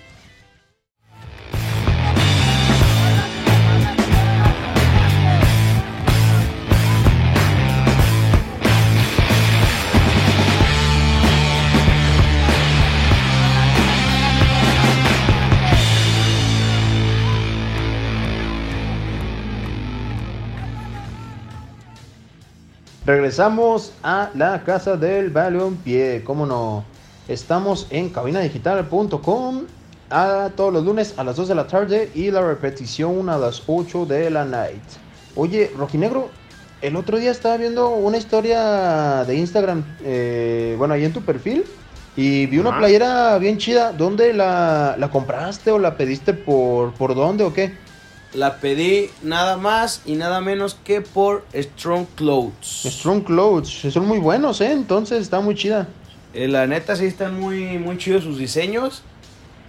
Regresamos a la casa del balompié, cómo no. Estamos en cabinadigital.com a todos los lunes a las 2 de la tarde y la repetición a las 8 de la night. Oye, Rojinegro, el otro día estaba viendo una historia de Instagram, eh, bueno, ahí en tu perfil, y vi una playera bien chida. ¿Dónde la, la compraste o la pediste por, por dónde o qué? La pedí nada más y nada menos que por Strong Clothes. Strong Clothes, son muy buenos, ¿eh? Entonces está muy chida. Eh, la neta sí están muy, muy chidos sus diseños.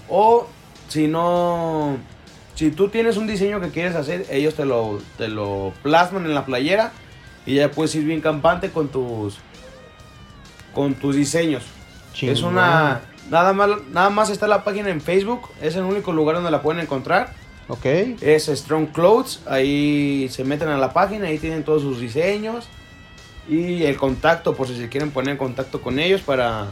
O si no, si tú tienes un diseño que quieres hacer, ellos te lo, te lo plasman en la playera y ya puedes ir bien campante con tus, con tus diseños. Es una, nada más, nada más está la página en Facebook, es el único lugar donde la pueden encontrar. Ok. Es Strong Clothes, ahí se meten a la página, ahí tienen todos sus diseños y el contacto por si se quieren poner en contacto con ellos para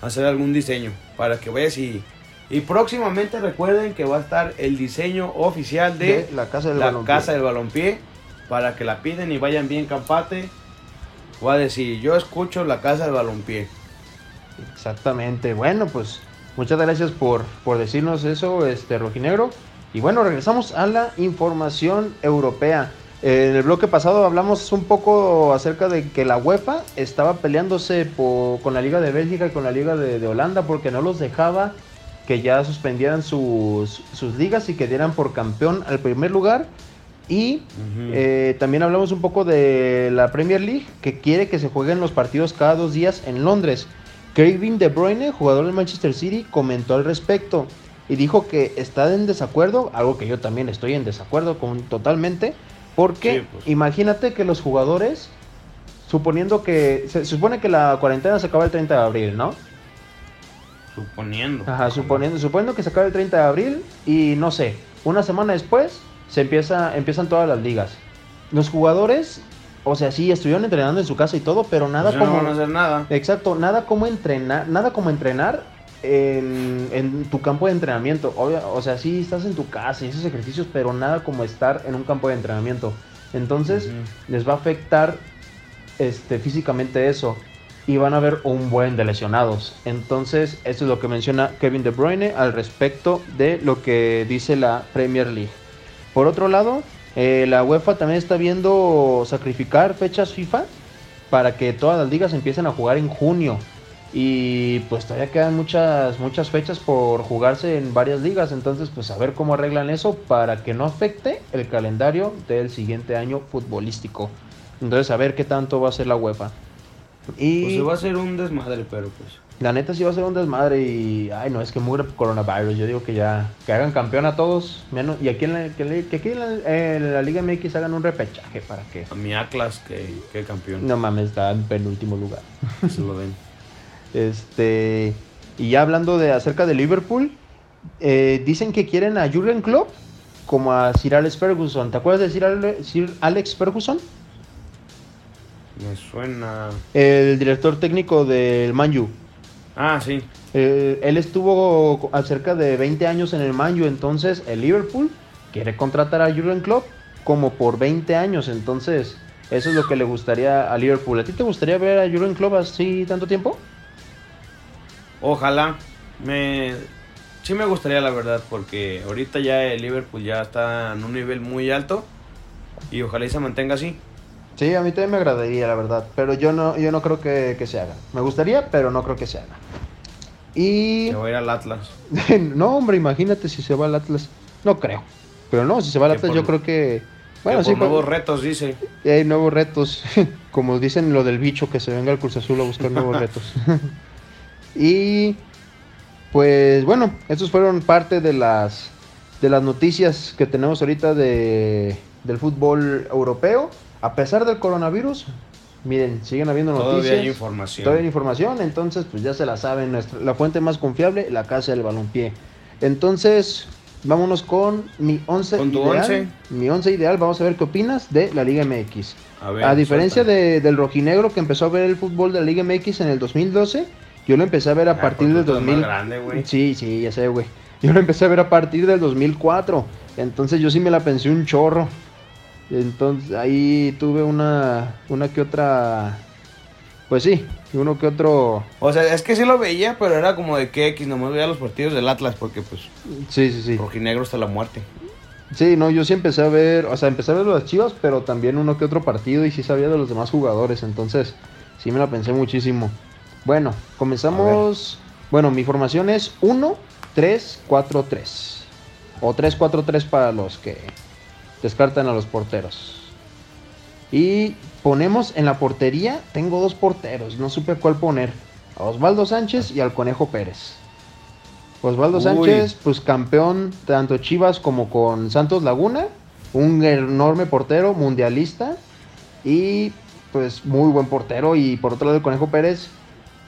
hacer algún diseño, para que vayas y, y próximamente recuerden que va a estar el diseño oficial de, De la casa del la balompié. casa del balompié para que la piden y vayan bien campate. Voy a decir, yo escucho la casa del balompié. Exactamente. Bueno, pues muchas gracias por, por decirnos eso, este Rojinegro. Y bueno, regresamos a la información europea. En el bloque pasado hablamos un poco acerca de que la UEFA estaba peleándose por- con la Liga de Bélgica y con la Liga de, de Holanda porque no los dejaba que ya suspendieran sus, sus ligas y que dieran por campeón al primer lugar. Y eh, también hablamos un poco de la Premier League, que quiere que se jueguen los partidos cada dos días en Londres. Kevin De Bruyne, jugador del Manchester City, comentó al respecto y dijo que está en desacuerdo, algo que yo también estoy en desacuerdo con totalmente, porque Sí, pues. imagínate que los jugadores, suponiendo que se, se supone que la cuarentena se acaba el 30 de abril, ¿no? Suponiendo. Ajá, suponiendo, suponiendo que se acabe el 30 de abril y no sé, una semana después se empieza, empiezan todas las ligas. Los jugadores, o sea, sí, estuvieron entrenando en su casa y todo, pero nada Pues no como... van a hacer nada. Exacto, nada como entrenar, nada como entrenar en, en tu campo de entrenamiento. O sea, sí estás en tu casa y esos ejercicios, pero nada como estar en un campo de entrenamiento. Entonces, les va a afectar este, físicamente eso. Y van a haber un buen de lesionados. Entonces, eso es lo que menciona Kevin De Bruyne al respecto de lo que dice la Premier League. Por otro lado, eh, la UEFA también está viendo sacrificar fechas FIFA para que todas las ligas empiecen a jugar en junio. Y pues todavía quedan muchas, muchas fechas por jugarse en varias ligas. Entonces, pues a ver cómo arreglan eso para que no afecte el calendario del siguiente año futbolístico. Entonces, a ver qué tanto va a hacer la UEFA. Pues Y se va a hacer un desmadre, pero pues. La neta sí va a ser un desmadre y. Ay, no, es que mugre coronavirus. Yo digo que ya. Que hagan campeón a todos. menos- y aquí en la, que, aquí en la, Liga MX hagan un repechaje para que. A mi Atlas, que, que campeón. No mames, está en penúltimo lugar. Se lo den. Este. Y ya hablando de acerca de Liverpool. eh, dicen que quieren a Jurgen Klopp como a Sir Alex Ferguson. ¿Te acuerdas de Sir, Ale- Sir Alex Ferguson? Me suena. El director técnico del Man U. Ah, sí. Eh, él estuvo a cerca de 20 años en el Man U, entonces el Liverpool quiere contratar a Jurgen Klopp como por 20 años, entonces eso es lo que le gustaría a Liverpool. ¿A ti te gustaría ver a Jurgen Klopp así tanto tiempo? Ojalá. Me. Sí me gustaría, la verdad, porque ahorita ya el Liverpool ya está en un nivel muy alto. Y ojalá y se mantenga así. Sí, a mí también me agradaría, la verdad, pero yo no, yo no creo que, que se haga. Me gustaría, pero no creo que se haga. Y... Se va a ir al Atlas. no, hombre, imagínate si se va al Atlas. No creo. Pero no, si se va al Atlas por- yo creo que... Bueno, sí, por nuevos pues- retos, dice. Hay nuevos retos. Como dicen lo del bicho, que se venga al Cruz Azul a buscar nuevos retos. y pues bueno, estos fueron parte de las de las noticias que tenemos ahorita de, del fútbol europeo. A pesar del coronavirus, miren, siguen habiendo noticias. Todavía hay información. Todavía hay información, entonces pues ya se la saben. nuestra- la fuente más confiable, la casa del balompié. Entonces, vámonos con mi 11 Con tu ideal. once. Mi 11 ideal, vamos a ver qué opinas de la Liga MX. A ver, A diferencia de- del rojinegro que empezó a ver el fútbol de la Liga MX en el 2012, yo lo empecé a ver a Ah, partir porque del tú eres más 2000. grande, sí, sí, ya sé, güey. Yo lo empecé a ver a partir del 2004. Entonces yo sí me la pensé un chorro. Entonces ahí tuve una una que otra pues sí, uno que otro O sea, es que sí lo veía, pero era como de que X, nomás veía los partidos del Atlas, porque pues Sí, sí, sí. rojinegro hasta la muerte. Sí, no, yo sí empecé a ver, o sea, empecé a ver los Chivas, pero también uno que otro partido y sí sabía de los demás jugadores, entonces sí me la pensé muchísimo. Bueno, comenzamos. Bueno, mi formación es 1 3 4 3 o 3 4 3 para los que descartan a los porteros. Y ponemos en la portería, tengo dos porteros, no supe cuál poner. A Osvaldo Sánchez y al Conejo Pérez. Osvaldo Uy. Sánchez, pues campeón tanto Chivas como con Santos Laguna, un enorme portero mundialista y pues muy buen portero y por otro lado el Conejo Pérez,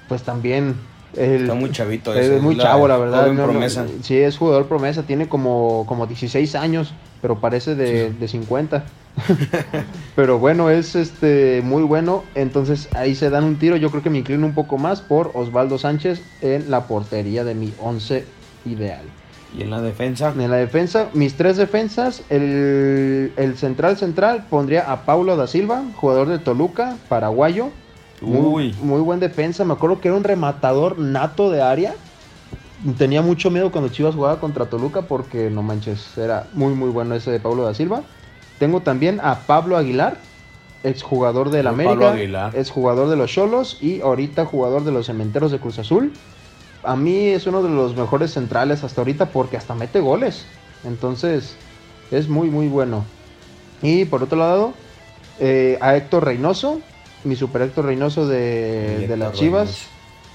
pues también el, Está muy chavito es muy la chavo la verdad, no, no, promesa. sí es jugador promesa, tiene como como 16 años, pero parece de, de 50. Pero bueno, es este muy bueno. Entonces ahí se dan un tiro. Yo creo que me inclino un poco más por Osvaldo Sánchez en la portería de mi 11 ideal. Y en la defensa, En la defensa, mis tres defensas, el, el central central pondría a Paulo da Silva, jugador de Toluca, paraguayo. Muy, Uy. muy buen defensa. Me acuerdo que era un rematador nato de área. Tenía mucho miedo cuando Chivas jugaba contra Toluca porque no manches, era muy muy bueno ese de Pablo da Silva. Tengo también a Pablo Aguilar, exjugador del América, Pablo Aguilar. exjugador de los Cholos y ahorita jugador de los Cementeros de Cruz Azul. A mí es uno de los mejores centrales hasta ahorita porque hasta mete goles. Entonces es muy muy bueno. Y por otro lado, eh, a Héctor Reynoso, mi super Héctor Reynoso de, las Chivas Reynoso.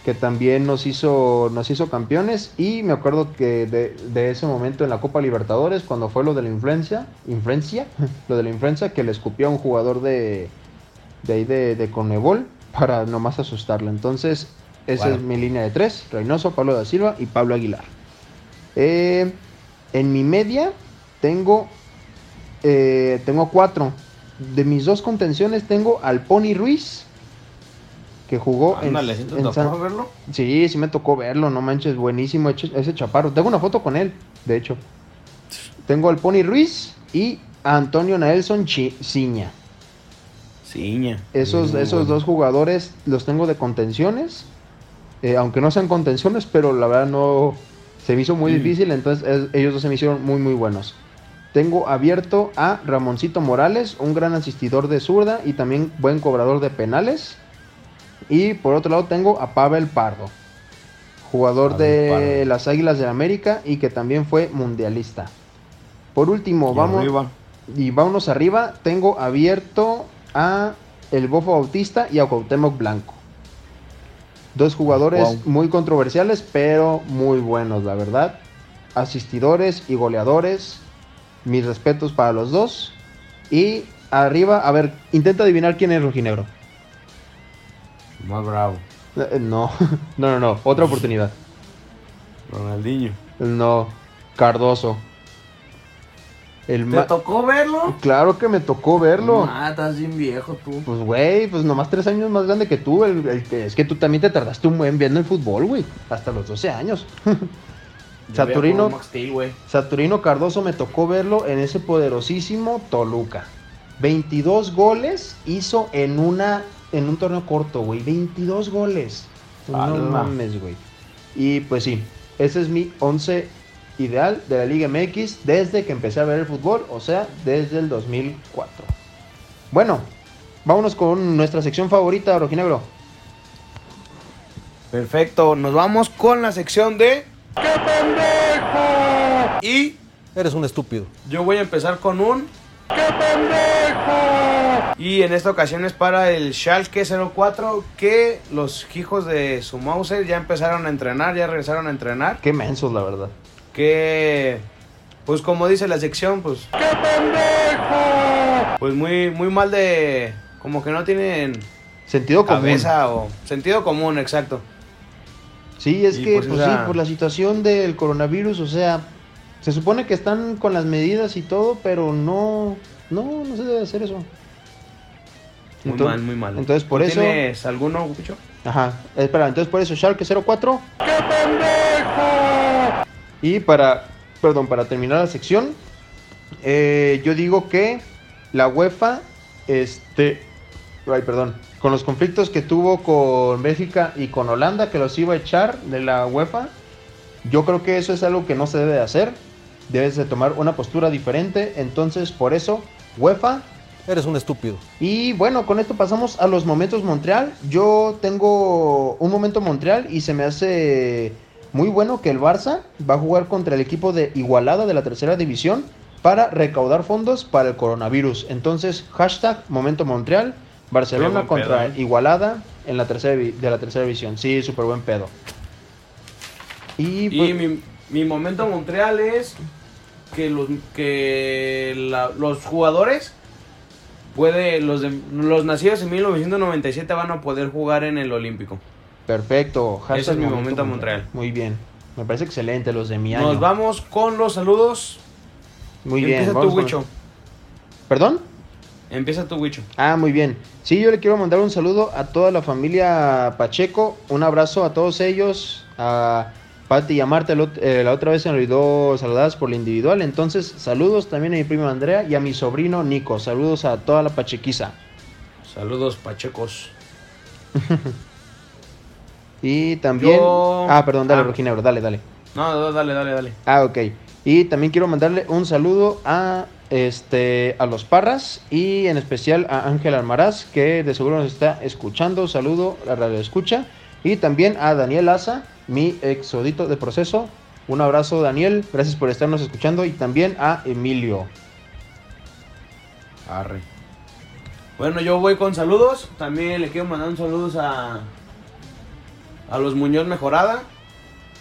que también nos hizo, nos hizo campeones. Y me acuerdo que de, de ese momento en la Copa Libertadores, cuando fue lo de la influencia, influencia, lo de la influencia, que le escupió a un jugador de, de ahí de, de Conmebol para nomás asustarlo. Entonces, esa es mi línea de tres: Reynoso, Pablo da Silva y Pablo Aguilar. Eh, en mi media tengo, eh, tengo cuatro. De mis dos contenciones tengo al Pony Ruiz, que jugó en- ¿sí te en tocó San- verlo? Sí, sí me tocó verlo, no manches, buenísimo ese ese chaparro. Tengo una foto con él, de hecho. Tengo al Pony Ruiz y a Antonio Nelson Chi- Ciña. Ciña. Esos, Muy esos bueno. dos jugadores los tengo de contenciones. eh, aunque no sean contenciones, pero la verdad no se me hizo muy Mm. difícil, entonces es- ellos dos se me hicieron muy muy buenos. Tengo abierto a Ramoncito Morales, un gran asistidor de zurda y también buen cobrador de penales. Y por otro lado tengo a Pavel Pardo, jugador Pavel de Pardo. las Águilas del América y que también fue mundialista. Por último, Y vamos arriba. y vámonos arriba, tengo abierto a el Bofo Bautista y a Cuauhtémoc Blanco. Dos jugadores Wow. muy controversiales, pero muy buenos, la verdad. Asistidores y goleadores. Mis respetos para los dos. Y arriba, a ver, intenta adivinar quién es rojinegro. Más bravo. Eh, No, no, no, no. Otra oportunidad. Ronaldinho. No, Cardoso. El ¿Te tocó verlo? Claro que me tocó verlo. Ah, estás bien viejo tú. Pues, güey, pues nomás tres años más grande que tú. el- es que tú también te tardaste un buen viendo el fútbol, güey. Hasta los 12 años. Saturino, Steel. Saturino Cardoso me tocó verlo en ese poderosísimo Toluca. 22 goles hizo en una en un torneo corto, güey. 22 goles. No mames, güey. Y pues sí, ese es mi 11 ideal de la Liga MX desde que empecé a ver el fútbol, o sea, desde el 2004. Bueno, vámonos con nuestra sección favorita, Rojinegro. Perfecto, nos vamos con la sección de... ¡Qué pendejo! Y Eres un estúpido. yo voy a empezar con un... ¡Qué pendejo! Y en esta ocasión es para el Schalke 04 que los hijos de su Mauser ya empezaron a entrenar, ya regresaron a entrenar. Qué mensos, la verdad. Que, pues como dice la sección, pues... ¡Qué pendejo! Pues muy, muy mal de... Como que no tienen Sentido común. cabeza o sentido común, exacto. Sí, es Y que, pues pues, esa- sí, por la situación del coronavirus, o sea, se supone que están con las medidas y todo, pero no, no, no se debe hacer eso. Muy mal, muy mal. Entonces, por ¿Tú eso, ¿Tienes alguno, Gucho? ajá, espera, entonces por eso Schalke 04. ¡Qué pendejo! Y para, perdón, para terminar la sección, eh, yo digo que la UEFA, este, ay, perdón, con los conflictos que tuvo con Bélgica y con Holanda, que los iba a echar de la UEFA, yo creo que eso es algo que no se debe de hacer. Debes de tomar una postura diferente. Entonces, por eso, UEFA. Eres un estúpido. Y bueno, con esto pasamos a los momentos Montreal. Yo tengo un momento Montreal y se me hace muy bueno que el Barça va a jugar contra el equipo de Igualada de la tercera división para recaudar fondos para el coronavirus. Entonces, hashtag momento Montreal. Barcelona contra pedo, ¿eh? Igualada en la tercera de la tercera división. Sí, súper buen pedo. Y, Y pues, mi, mi momento Montreal es que los, que la- los jugadores puede los, de- los nacidos en 1997 van a poder jugar en el Olímpico. perfecto. Ese es mi momento Montreal. Muy bien. Me parece excelente los de mi año. Nos vamos con los saludos. Muy bien. Empieza tu con-. ¿Perdón? Empieza tu Wicho. Ah, muy bien. Sí, yo le quiero mandar un saludo a toda la familia Pacheco. Un abrazo a todos ellos. A Pati y a Marta, eh, la otra vez se me olvidó saludadas por la individual. Entonces, saludos también a mi prima Andrea y a mi sobrino Nico. Saludos a toda la Pachequiza. Saludos pachecos. Y también. Yo- Ah, perdón, dale, Ah. Rojinegro, dale, dale. No, dale, dale, dale. Ah, ok. Y también quiero mandarle un saludo a este a los Parras y en especial a Ángel Almaraz, que de seguro nos está escuchando. Saludo a Radio Escucha. Y también a Daniel Asa, mi exodito de proceso. Un abrazo, Daniel. Gracias por estarnos escuchando. Y también a Emilio. Arre. Bueno, yo voy con saludos. También le quiero mandar un saludos a, a los Muñoz Mejorada.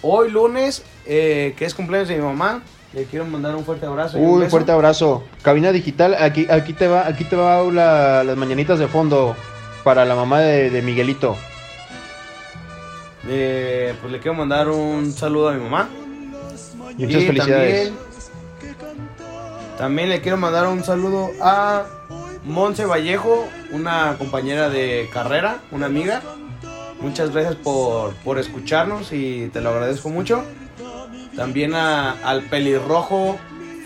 Hoy lunes, eh, que es cumpleaños de mi mamá, le quiero mandar un fuerte abrazo. y un Uy, beso. fuerte abrazo. Cabina digital, aquí, aquí te va, aquí te va la- las mañanitas de fondo para la mamá de, de Miguelito. Eh, pues le quiero mandar un saludo a mi mamá. Muchas Y felicidades. También, también le quiero mandar un saludo a Monse Vallejo, una compañera de carrera, una amiga. Muchas gracias por, por escucharnos y te lo agradezco mucho. También a- al pelirrojo,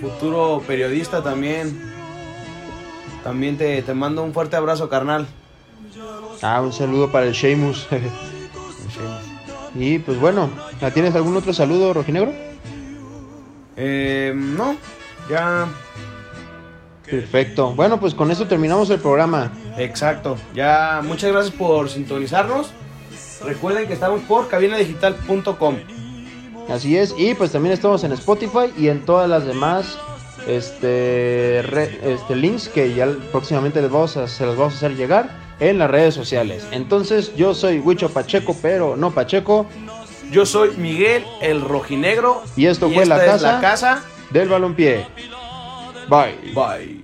futuro periodista también. También te, te mando un fuerte abrazo, carnal. Ah, un saludo para el Sheamus. y pues bueno, ¿tienes algún otro saludo, Rojinegro? Eh, no, ya Perfecto. Bueno, pues con eso terminamos el programa. Exacto. Ya, muchas gracias por sintonizarnos. Recuerden que estamos por cabinadigital.com. Así es. Y pues también estamos en Spotify y en todas las demás este, re- este links que ya próximamente les vamos a, se los vamos a hacer llegar. en las redes sociales. Entonces, yo soy Huicho Pacheco, pero no Pacheco. Yo soy Miguel el Rojinegro. Y esto fue la es casa, la casa. del balompié. Bye. Bye.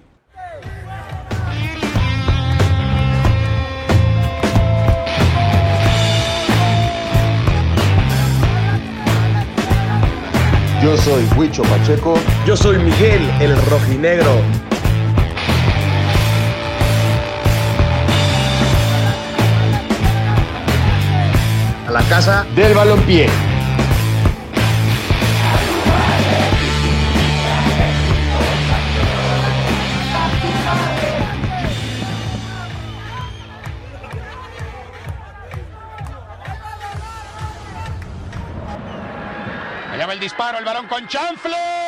Yo soy Huicho Pacheco. Yo soy Miguel el Rojinegro. A la casa del balompié. Disparo, el balón con chanfle.